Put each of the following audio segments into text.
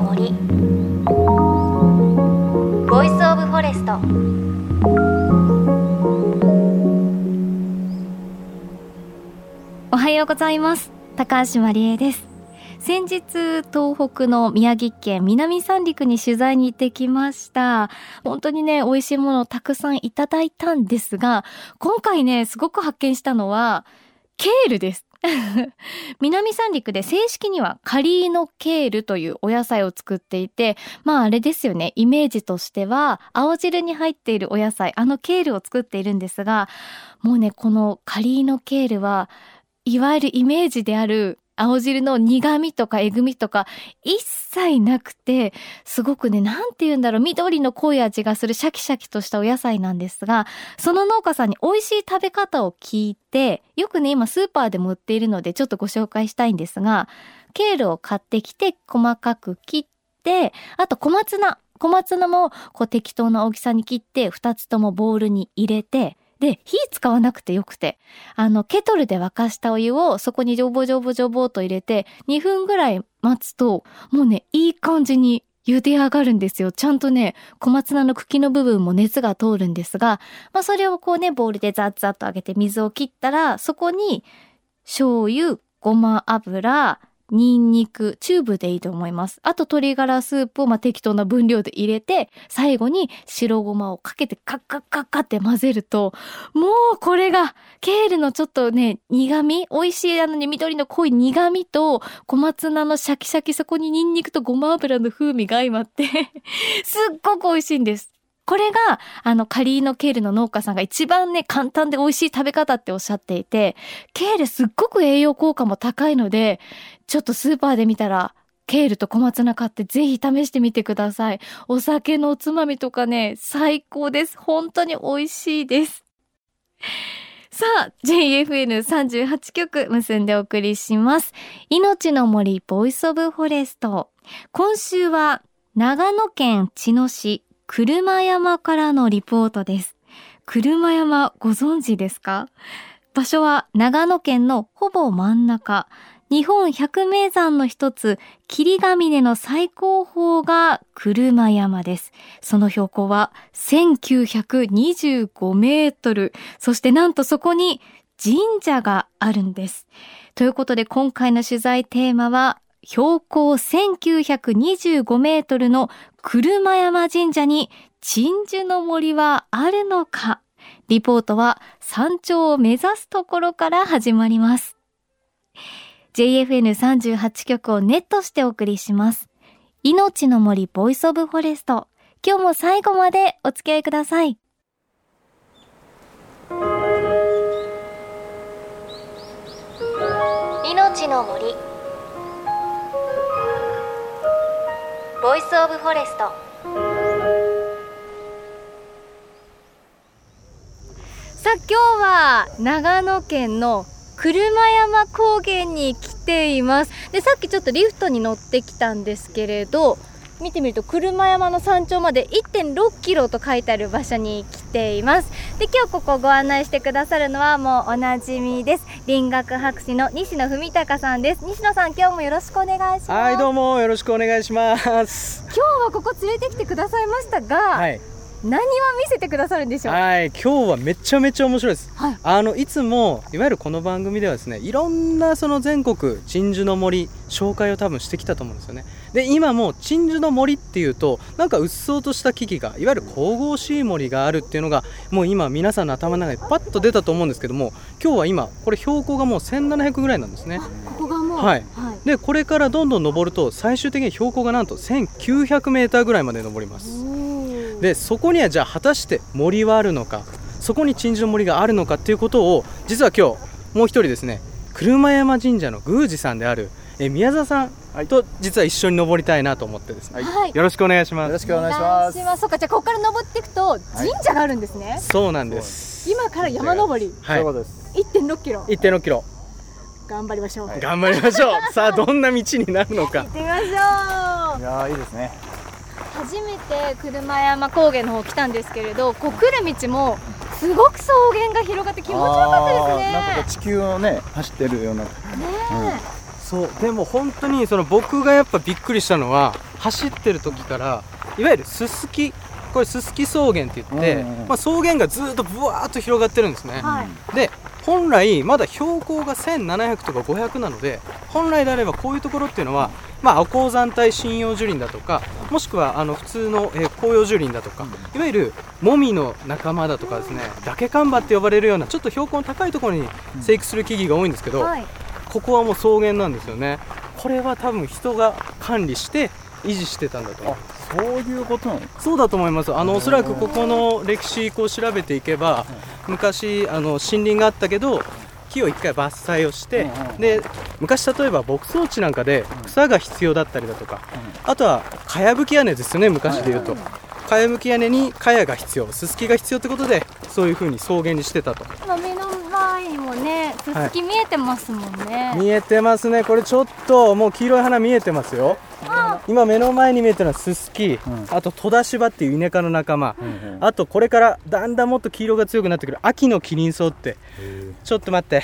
の森 Voice of Forest おはようございます。高橋真理恵です。先日東北の宮城県南三陸に取材に行ってきました。本当にね美味しいものをたくさんいただいたんですが今回ねすごく発見したのはケールです。南三陸で正式にはカリーノケールというお野菜を作っていて、まああれですよね、イメージとしては青汁に入っているお野菜、あのケールを作っているんですが、もうね、このカリーノケールはいわゆるイメージである青汁の苦味とかえぐみとか一切なくて、すごくね、なんて言うんだろう、緑の濃い味がするシャキシャキとしたお野菜なんですが、その農家さんに美味しい食べ方を聞いて、よくね、今スーパーでも売っているのでちょっとご紹介したいんですが、ケールを買ってきて細かく切って、あと小松菜。小松菜もこう適当な大きさに切って2つともボウルに入れて、で、火使わなくてよくて、あの、ケトルで沸かしたお湯をそこにジョボジョボジョボと入れて、2分ぐらい待つと、もうね、いい感じに茹で上がるんですよ。ちゃんとね、小松菜の茎の部分も熱が通るんですが、まあそれをこうね、ボウルでザッザッと上げて水を切ったら、そこに醤油、ごま油、ニンニク、チューブでいいと思います。あと鶏ガラスープをま適当な分量で入れて、最後に白ごまをかけてカッカッカッカって混ぜると、もうこれが、ケールのちょっとね、苦味美味しいあのね、緑の濃い苦味と、小松菜のシャキシャキ、そこにニンニクとごま油の風味が相まってすっごく美味しいんです。これが、あの、カリーノケールの農家さんが一番ね、簡単で美味しい食べ方っておっしゃっていて、ケールすっごく栄養効果も高いので、ちょっとスーパーで見たら、ケールと小松菜買ってぜひ試してみてください。お酒のおつまみとかね、最高です。本当に美味しいです。さあ、JFN38 曲結んでお送りします。命の森 Voice of Forest。今週は長野県茅野市車山からのリポートです。車山ご存知ですか？場所は長野県のほぼ真ん中。日本百名山の一つ、霧ヶ峰の最高峰が車山です。その標高は1925メートル。そしてなんとそこに神社があるんです。ということで今回の取材テーマは標高1925メートルの車山神社に鎮守の森はあるのか？リポートは山頂を目指すところから始まります。JFN38 局をネットしてお送りします。命の森 Voice of Forest。今日も最後までお付き合いください。命の森Voice of Forest。さあ今日は長野県の車山高原に来ています。でさっきちょっとリフトに乗ってきたんですけれど見てみると車山の山頂まで1.6キロと書いてある場所に来ています。で今日ここご案内してくださるのはもうおなじみです。林学博士の西野文貴さんです。西野さん今日もよろしくお願いします。はいどうもよろしくお願いします。今日はここ連れてきてくださいましたが、はい何は見せてくださるんでしょう？はい今日はめちゃめちゃ面白いです、はい、あのいつもいわゆるこの番組ではですねいろんなその全国鎮守の森紹介を多分してきたと思うんですよね。で今も鎮守の森っていうとなんかうっそうとした木々がいわゆる神々しい森があるっていうのがもう今皆さんの頭の中にパッと出たと思うんですけども今日は今これ標高がもう1700ぐらいなんですねはい、はい、でこれからどんどん登ると最終的に標高がなんと1900メーターぐらいまで登ります。でそこにはじゃあ果たして森はあるのかそこに鎮守の森があるのかっていうことを実は今日もう一人ですね車山神社の宮司さんであるえ宮沢さんと実は一緒に登りたいなと思ってですね、はい、よろしくお願いします。よろしくお願いします。そうかじゃあここから登っていくと神社があるんですね、はい、そうなんです。今から山登り。はい。そうです。1.6キロ。1.6キロ頑張りましょう、はい、頑張りましょう。さあどんな道になるのか。行ってみましょう。いやいいですね。初めて車山高原の方来たんですけれどこう来る道もすごく草原が広がって気持ちよかったですね。なんか地球をね走ってるような。ね、うん、そうでも本当にその僕がやっぱびっくりしたのは走ってる時からいわゆるすすきこれすすき草原って言って、うんうんまあ、草原がずっとぶわーっと広がってるんですね、はい。で本来まだ標高が1700とか500なので本来であればこういうところっていうのは、まあ、赤山帯針葉樹林だとかもしくはあの普通の、えー紅葉樹林だとかいわゆるモミの仲間だとかですね崖カンバって呼ばれるようなちょっと標高の高いところに生育する木々が多いんですけど、はい。ここはもう草原なんですよね。これは多分人が管理して維持してたんだと思うあそういうことなのそうだと思います。あのおそらくここの歴史こう調べていけば昔あの森林があったけど木を一回伐採をしてうんうんうん。で昔例えば牧草地なんかで草が必要だったりだとかあとはかやぶき屋根ですよね昔で言うと。かやぶき屋根にかやが必要すすきが必要ってことでそういう風に草原にしてたと。今目の前にもねすすき見えてますもんね、見えてますね。これちょっともう黄色い花見えてますよ。今目の前に見えてるのはススキ、ん。あと戸田芝っていうイネ科の仲間、うんあとこれからだんだんもっと黄色が強くなってくる。秋のキリンソウって。ちょっと待って。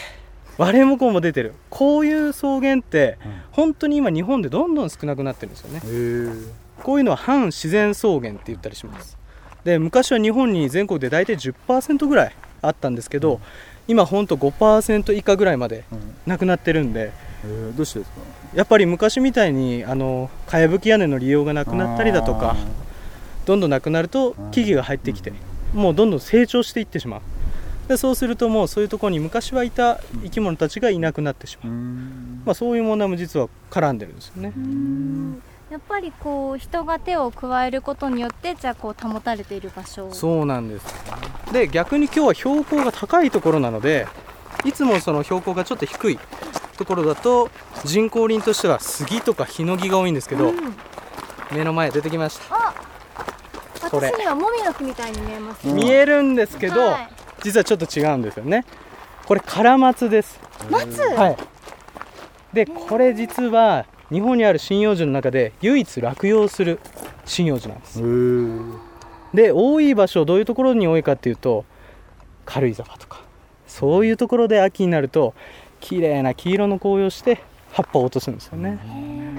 割れもこも出てる。こういう草原ってうん。本当に今日本でどんどん少なくなってるんですよね。こういうのは半自然草原って言ったりします。で昔は日本に全国で大体10%ぐらいあったんですけど今ほんと5%以下ぐらいまでうん。なくなってるんで。えーどうしてですか？やっぱり昔みたいにあのかやぶき屋根の利用がなくなったりだとかどんどんなくなると木々が入ってきてもうどんどん成長していってしまう。でそうするともうそういうところに昔はいた生き物たちがいなくなってしまう。う、ん。まあ、そういう問題も実は絡んでるんですよね。うんやっぱりこう人が手を加えることによってじゃあこう保たれている場所。そうなんですで逆に今日は標高が高いところなのでいつもその標高がちょっと低いところだと人工林としては杉とかヒノキが多いんですけど、うん目の前出てきました。あ私にはもみの木みたいに見えます、うん見えるんですけど、はい。実はちょっと違うんですよね。これカラマツです。松、はい。でこれ実は日本にある針葉樹の中で唯一落葉する針葉樹なんです。で多い場所どういうところに多いかっていうと軽井沢とか。そういうところで秋になると綺麗な黄色の紅葉して葉っぱを落とすんですよね。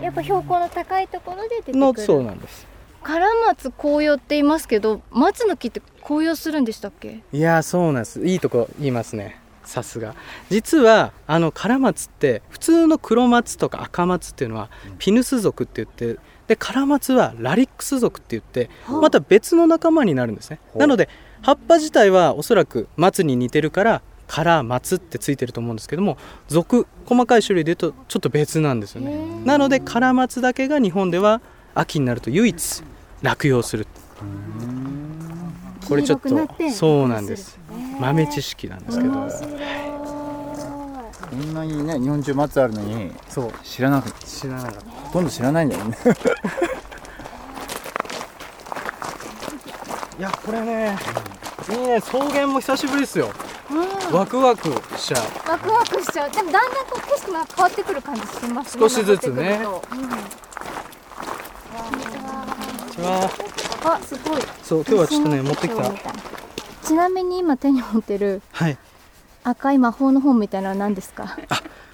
やっぱ標高の高いところで出てくる。のそうなんです。カラマツ紅葉って言いますけど松の木って紅葉するんでしたっけ？いやーそうなんです。いいとこ言いますねさすが。実はあのカラマツって普通の黒松とか赤松っていうのはピヌス属って言ってでカラマツはラリックス属って言ってはあまた別の仲間になるんですね。なので葉っぱ自体はおそらく松に似てるからカラマツってついてると思うんですけども属細かい種類で言うとちょっと別なんですよね。なのでカラマツだけが日本では秋になると唯一落葉するこれちょっとそうなんです豆知識なんですけど。面白い。こんなにね日本中松あるのにそう。知らなく知らなかったほとんど知らないんだよね。いやこれねいいね草原も久しぶりですよ。うん。ワクワクしちゃう。ワクワクしちゃう。でもだんだんこう景色も変わってくる感じしますね。少しずつね。うん。こんにちは。あすごい。そう今日はちょっとね持ってきたちなみに今手に持ってるはい。赤い魔法の本みたいなのは何ですか？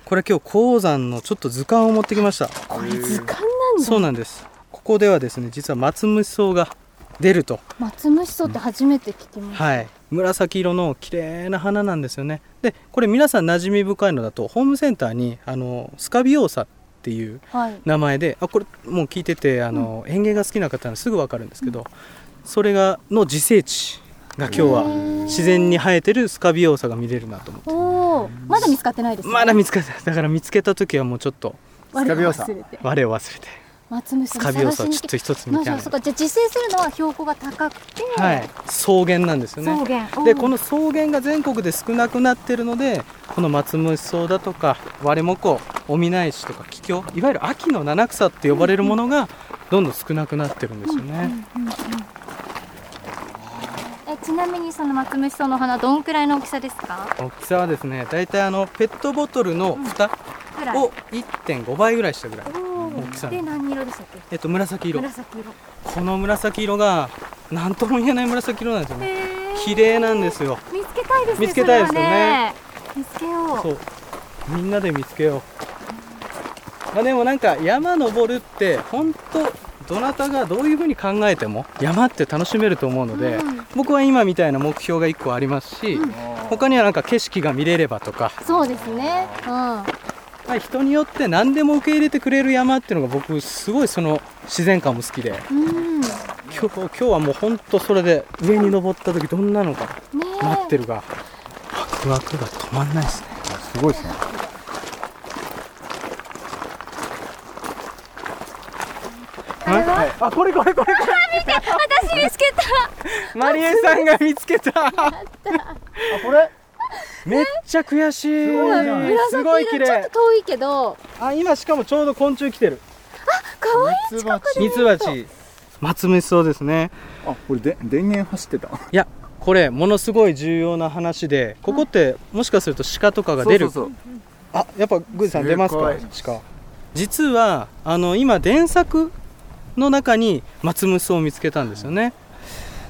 これ今日鉱山のちょっと図鑑を持ってきました。これ図鑑なんだ。そうなんです。ここではですね実は松虫草が出ると。松虫草って初めて聞きました、はい。紫色の綺麗な花なんですよね。でこれ皆さん馴染み深いのだとホームセンターにあのスカビオーサっていうはい。名前であこれもう聞いててあの、園芸が好きな方はすぐ分かるんですけど、それがの自生地が今日は自然に生えてるスカビオーサが見れるなと思って。おおまだ見つかってないですね。まだ見つかっただから見つけた時はもうちょっとスカビオサ忘れて。我を忘れて。松虫スカビオーサをちょっと一つ見てじゃあ自生するのは標高が高くて、はい。草原なんですよね。草原。でこの草原が全国で少なくなってるのでこの松虫草だとか割れもこオミナエシとかキキョウいわゆる秋の七草って呼ばれるものがどんどん少なくなってるんですよね、うんうんうんえちなみにその松虫草の花どんくらいの大きさですか？大きさはですね大体あのペットボトルの蓋を1.5倍ぐらいしたぐらい、大きさで何色でしたっけ？えっと紫色。紫色。この紫色が何とも言えない紫色なんですよね。綺麗なんですよ。見つけたいですね見つけたいですよね。見つけよう。そう。みんなで見つけよう、まあ、でもなんか山登るって本当どなたがどういうふうに考えても山って楽しめると思うので、うん、僕は今みたいな目標が1個ありますし、うん、他にはなんか景色が見れればとか。そうですね、うん、人によって何でも受け入れてくれる山っていうのが僕すごいその自然感も好きで、うん、今日今日はもう本当それで上に登った時どんなのか待ってるか、ワクワクが止まんないですね。すごいですねはい、あこれこれこれ。これ見て私見つけた。マリエさんが見つけた。あこれ？めっちゃ悔しい。すごい綺麗。ちょっと遠いけど。あ今しかもちょうど昆虫来てる。あ可愛い近くミツバチ。松虫そうですね。あこれで電源走ってた。いやこれものすごい重要な話でここってもしかすると鹿とかが出る？あやっぱグーさん出ますか？鹿。実はあの今電作の中に松虫を見つけたんですよね。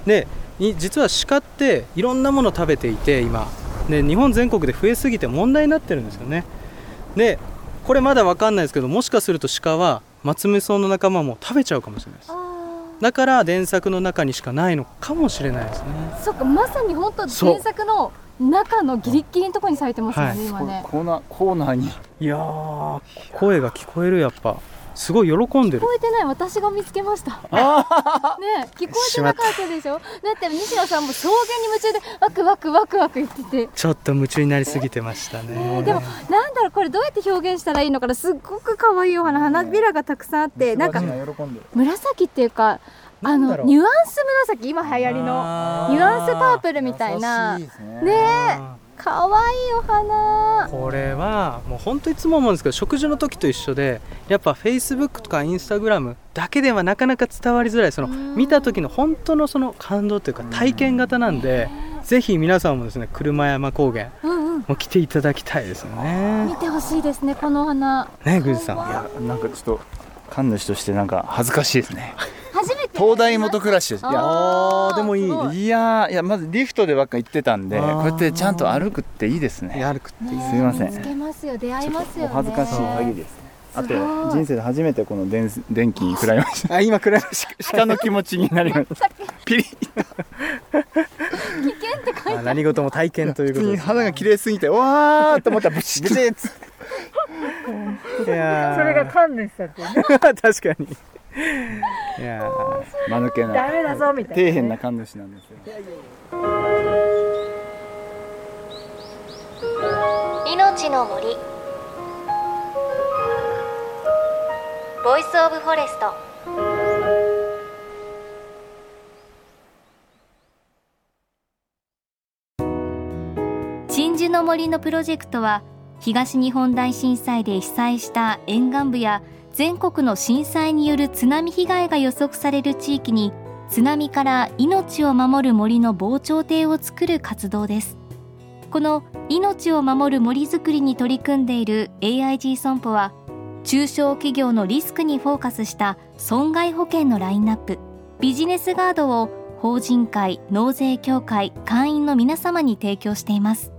で実は鹿っていろんなもの食べていて今。で日本全国で増えすぎて問題になってるんですよね。でこれまだ分かんないですけどもしかすると鹿は松ムソの仲間も食べちゃうかもしれないです。だから電作の中にしかないのかもしれないですね。そっかまさに本当電作の中のギリギリのところに咲いてますよね、はい、今ね。コーナーコーナーに。いや声が聞こえるやっぱすごい喜んでる。聞こえてない。私が見つけました。ね聞こえてなかったでしょ？だって西野さんも草原に夢中でワクワクワクワク言ってて。ちょっと夢中になりすぎてましたね、でもなんだろうこれどうやって表現したらいいのかな？すっごく可愛いお花花びらがたくさんあってなんか紫っていうかあのニュアンス紫今流行りのニュアンスパープルみたいな。ね。えかわいいお花。これはもう本当いつも思うんですけど食事の時と一緒でやっぱフェイスブックとかインスタグラムだけではなかなか伝わりづらい。その見た時の本当のその感動というか体験型なんでぜひ皆さんもですね車山高原も来ていただきたいですよね、見てほしいですねこの花。ね宮司さん。いやなんかちょっと神主としてなんか恥ずかしいですね東大元暮らしです。いやあでもいい。いやい。やまずリフトでばっか行ってたんでこうやってちゃんと歩くっていいですね。歩くっていい。すみません。つけますよ。出会いますよ、ね、お恥ずかしい限りです。あと人生で初めてこの電電気に食らいました。あ今食らい。ました鹿の気持ちになりました ピリッ危険って書いて何事も体験ということで、肌が綺麗すぎてわーと思ったらブチブチッ いやそれが神主さんってね。確かにいや間抜けなダメだぞみたいな、底辺な神主なんですよ。命の森。 Voice of Forest。鎮守の森のプロジェクトは東日本大震災で被災した沿岸部や全国の震災による津波被害が予測される地域に津波から命を守る森の防潮堤を作る活動です。この命を守る森づくりに取り組んでいる AIG 損保は中小企業のリスクにフォーカスした損害保険のラインナップビジネスガードを法人会納税協会会員の皆様に提供しています。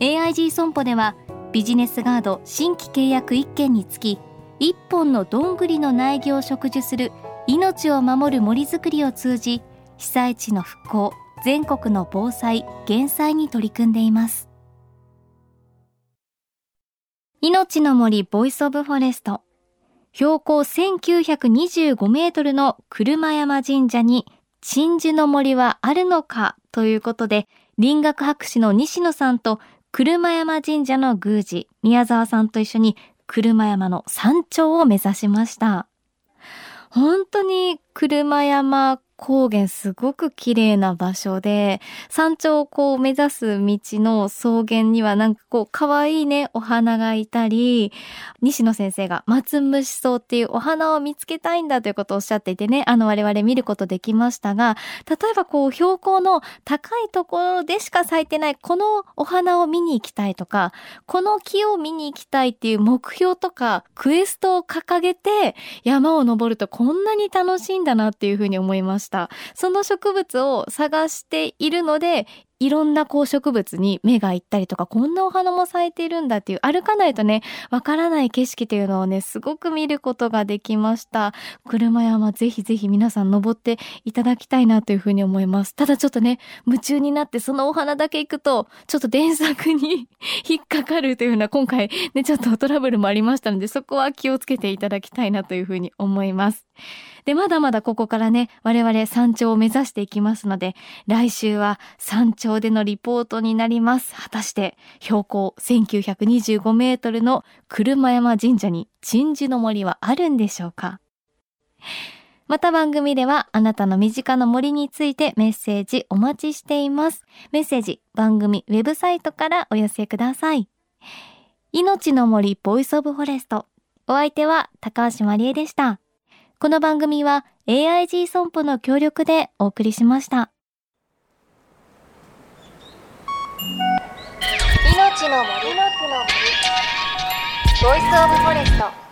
AIG 損保ではビジネスガード新規契約1件につき一本のどんぐりの苗木を植樹する命を守る森づくりを通じ被災地の復興全国の防災減災に取り組んでいます。命の森 Voice of Forest。標高1925メートルの車山神社に鎮守の森はあるのかということで林学博士の西野さんと車山神社の宮司宮沢さんと一緒に車山の山頂を目指しました。本当に車山高原すごく綺麗な場所で、山頂をこう目指す道の草原にはなんかこう可愛いね、お花がいたり、西野先生が松虫草っていうお花を見つけたいんだということをおっしゃっていてね、あの我々見ることできましたが、例えばこう標高の高いところでしか咲いてないこのお花を見に行きたいとか、この木を見に行きたいっていう目標とかクエストを掲げて山を登るとこんなに楽しいんだなっていうふうに思いました。。その植物を探しているので、いろんなこう植物に目が行ったりとか、こんなお花も咲いているんだっていう、歩かないとね、わからない景色というのをね、すごく見ることができました。車山ぜひぜひ皆さん登っていただきたいなというふうに思います。ただちょっとね、夢中になってそのお花だけ行くと、ちょっと電作に 引っかかるというような今回ね、ちょっとトラブルもありましたので、そこは気をつけていただきたいなというふうに思います。で、まだまだここからね、我々山頂を目指していきますので、来週は山頂でのリポートになります。果たして、標高1925メートルの車山神社に鎮守の森はあるんでしょうか？また番組ではあなたの身近な森についてメッセージお待ちしています。メッセージ番組ウェブサイトからお寄せください。命の森 Voice of Forest。お相手は高橋万里恵でした。この番組は AIG 損保の協力でお送りしました。命の森の森 Voice of Forest。